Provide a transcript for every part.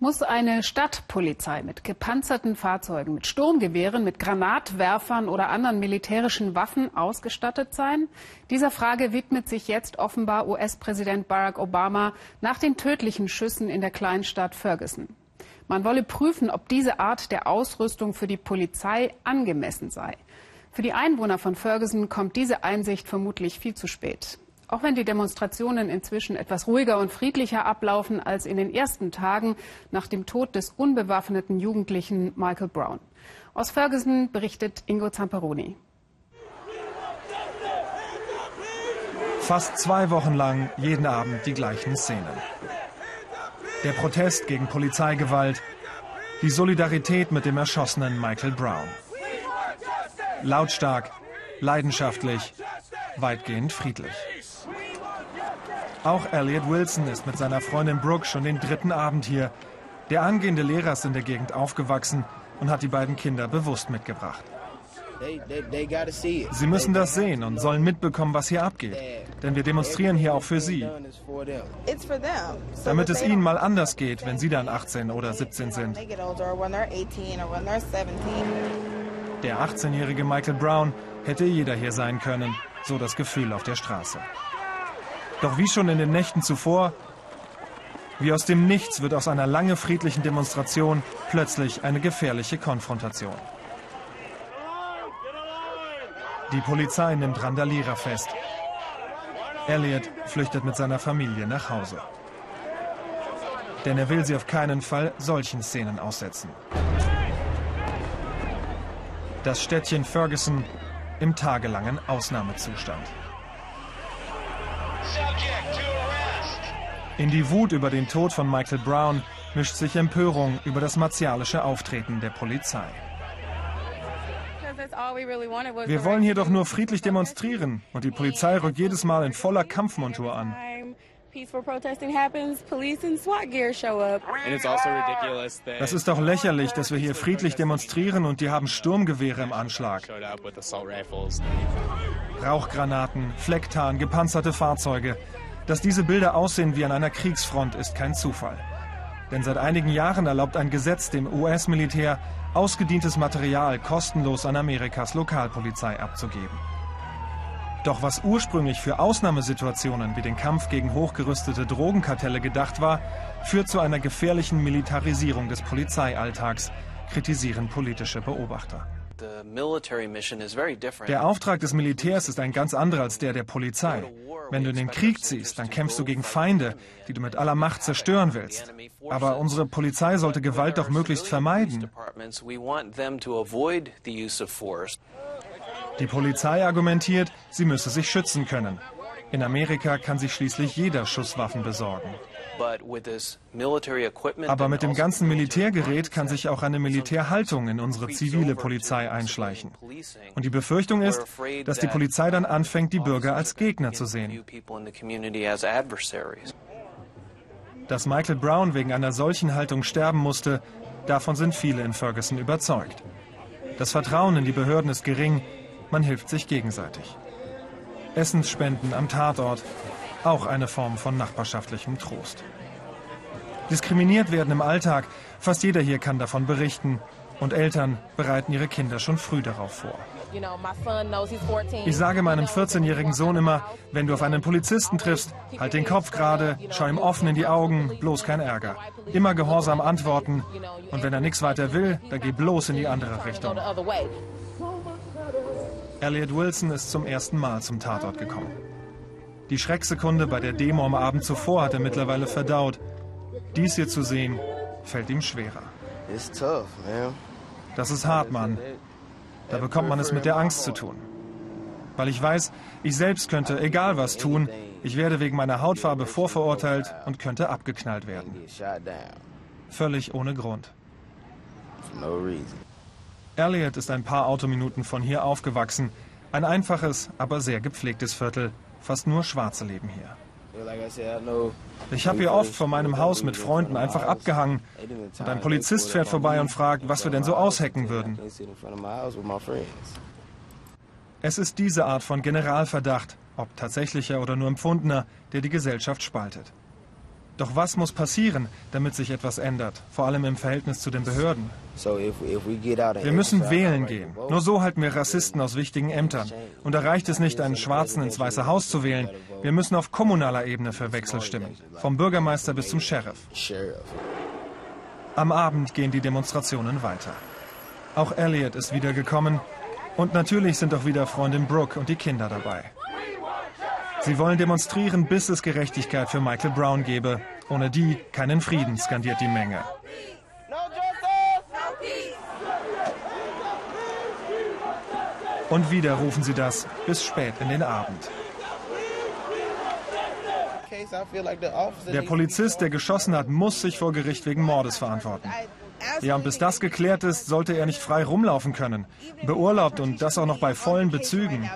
Muss eine Stadtpolizei mit gepanzerten Fahrzeugen, mit Sturmgewehren, mit Granatwerfern oder anderen militärischen Waffen ausgestattet sein? Dieser Frage widmet sich jetzt offenbar US-Präsident Barack Obama nach den tödlichen Schüssen in der Kleinstadt Ferguson. Man wolle prüfen, ob diese Art der Ausrüstung für die Polizei angemessen sei. Für die Einwohner von Ferguson kommt diese Einsicht vermutlich viel zu spät. Auch wenn die Demonstrationen inzwischen etwas ruhiger und friedlicher ablaufen als in den ersten Tagen nach dem Tod des unbewaffneten Jugendlichen Michael Brown. Aus Ferguson berichtet Ingo Zamperoni. Fast zwei Wochen lang jeden Abend die gleichen Szenen. Der Protest gegen Polizeigewalt, die Solidarität mit dem erschossenen Michael Brown. Lautstark, leidenschaftlich, weitgehend friedlich. Auch Elliot Wilson ist mit seiner Freundin Brooke schon den dritten Abend hier. Der angehende Lehrer ist in der Gegend aufgewachsen und hat die beiden Kinder bewusst mitgebracht. Sie müssen das sehen und sollen mitbekommen, was hier abgeht. Denn wir demonstrieren hier auch für sie. Damit es ihnen mal anders geht, wenn sie dann 18 oder 17 sind. Der 18-jährige Michael Brown hätte jeder hier sein können, so das Gefühl auf der Straße. Doch wie schon in den Nächten zuvor, wie aus dem Nichts wird aus einer lange friedlichen Demonstration plötzlich eine gefährliche Konfrontation. Die Polizei nimmt Randalierer fest. Elliot flüchtet mit seiner Familie nach Hause. Denn er will sie auf keinen Fall solchen Szenen aussetzen. Das Städtchen Ferguson im tagelangen Ausnahmezustand. In die Wut über den Tod von Michael Brown mischt sich Empörung über das martialische Auftreten der Polizei. Wir wollen hier doch nur friedlich demonstrieren und die Polizei rückt jedes Mal in voller Kampfmontur an. Das ist doch lächerlich, dass wir hier friedlich demonstrieren und die haben Sturmgewehre im Anschlag. Rauchgranaten, Flecktarn, gepanzerte Fahrzeuge. Dass diese Bilder aussehen wie an einer Kriegsfront, ist kein Zufall. Denn seit einigen Jahren erlaubt ein Gesetz dem US-Militär, ausgedientes Material kostenlos an Amerikas Lokalpolizei abzugeben. Doch was ursprünglich für Ausnahmesituationen wie den Kampf gegen hochgerüstete Drogenkartelle gedacht war, führt zu einer gefährlichen Militarisierung des Polizeialltags, kritisieren politische Beobachter. Der Auftrag des Militärs ist ein ganz anderer als der der Polizei. Wenn du in den Krieg ziehst, dann kämpfst du gegen Feinde, die du mit aller Macht zerstören willst. Aber unsere Polizei sollte Gewalt doch möglichst vermeiden. Die Polizei argumentiert, sie müsse sich schützen können. In Amerika kann sich schließlich jeder Schusswaffen besorgen. Aber mit dem ganzen Militärgerät kann sich auch eine Militärhaltung in unsere zivile Polizei einschleichen. Und die Befürchtung ist, dass die Polizei dann anfängt, die Bürger als Gegner zu sehen. Dass Michael Brown wegen einer solchen Haltung sterben musste, davon sind viele in Ferguson überzeugt. Das Vertrauen in die Behörden ist gering, man hilft sich gegenseitig. Essensspenden am Tatort, auch eine Form von nachbarschaftlichem Trost. Diskriminiert werden im Alltag, fast jeder hier kann davon berichten. Und Eltern bereiten ihre Kinder schon früh darauf vor. Ich sage meinem 14-jährigen Sohn immer, wenn du auf einen Polizisten triffst, halt den Kopf gerade, schau ihm offen in die Augen, bloß kein Ärger. Immer gehorsam antworten und wenn er nichts weiter will, dann geh bloß in die andere Richtung. Elliot Wilson ist zum ersten Mal zum Tatort gekommen. Die Schrecksekunde bei der Demo am Abend zuvor hat er mittlerweile verdaut. Dies hier zu sehen, fällt ihm schwerer. Das ist hart, Mann. Da bekommt man es mit der Angst zu tun. Weil ich weiß, ich selbst könnte egal was tun. Ich werde wegen meiner Hautfarbe vorverurteilt und könnte abgeknallt werden. Völlig ohne Grund. Elliot ist ein paar Autominuten von hier aufgewachsen. Ein einfaches, aber sehr gepflegtes Viertel. Fast nur Schwarze leben hier. Ich habe hier oft vor meinem Haus mit Freunden einfach abgehangen. Und ein Polizist fährt vorbei und fragt, was wir denn so aushecken würden. Es ist diese Art von Generalverdacht, ob tatsächlicher oder nur empfundener, der die Gesellschaft spaltet. Doch was muss passieren, damit sich etwas ändert, vor allem im Verhältnis zu den Behörden? Wir müssen wählen gehen. Nur so halten wir Rassisten aus wichtigen Ämtern. Und da reicht es nicht, einen Schwarzen ins Weiße Haus zu wählen. Wir müssen auf kommunaler Ebene für Wechsel stimmen. Vom Bürgermeister bis zum Sheriff. Am Abend gehen die Demonstrationen weiter. Auch Elliot ist wiedergekommen. Und natürlich sind auch wieder Freundin Brooke und die Kinder dabei. Sie wollen demonstrieren, bis es Gerechtigkeit für Michael Brown gebe. Ohne die keinen Frieden, skandiert die Menge. Und wieder rufen sie das bis spät in den Abend. Der Polizist, der geschossen hat, muss sich vor Gericht wegen Mordes verantworten. Ja, und bis das geklärt ist, sollte er nicht frei rumlaufen können. Beurlaubt und das auch noch bei vollen Bezügen.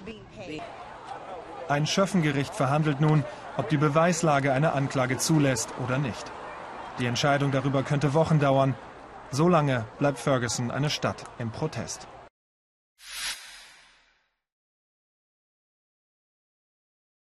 Ein Schöffengericht verhandelt nun, ob die Beweislage eine Anklage zulässt oder nicht. Die Entscheidung darüber könnte Wochen dauern. So lange bleibt Ferguson eine Stadt im Protest.